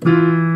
그러니까.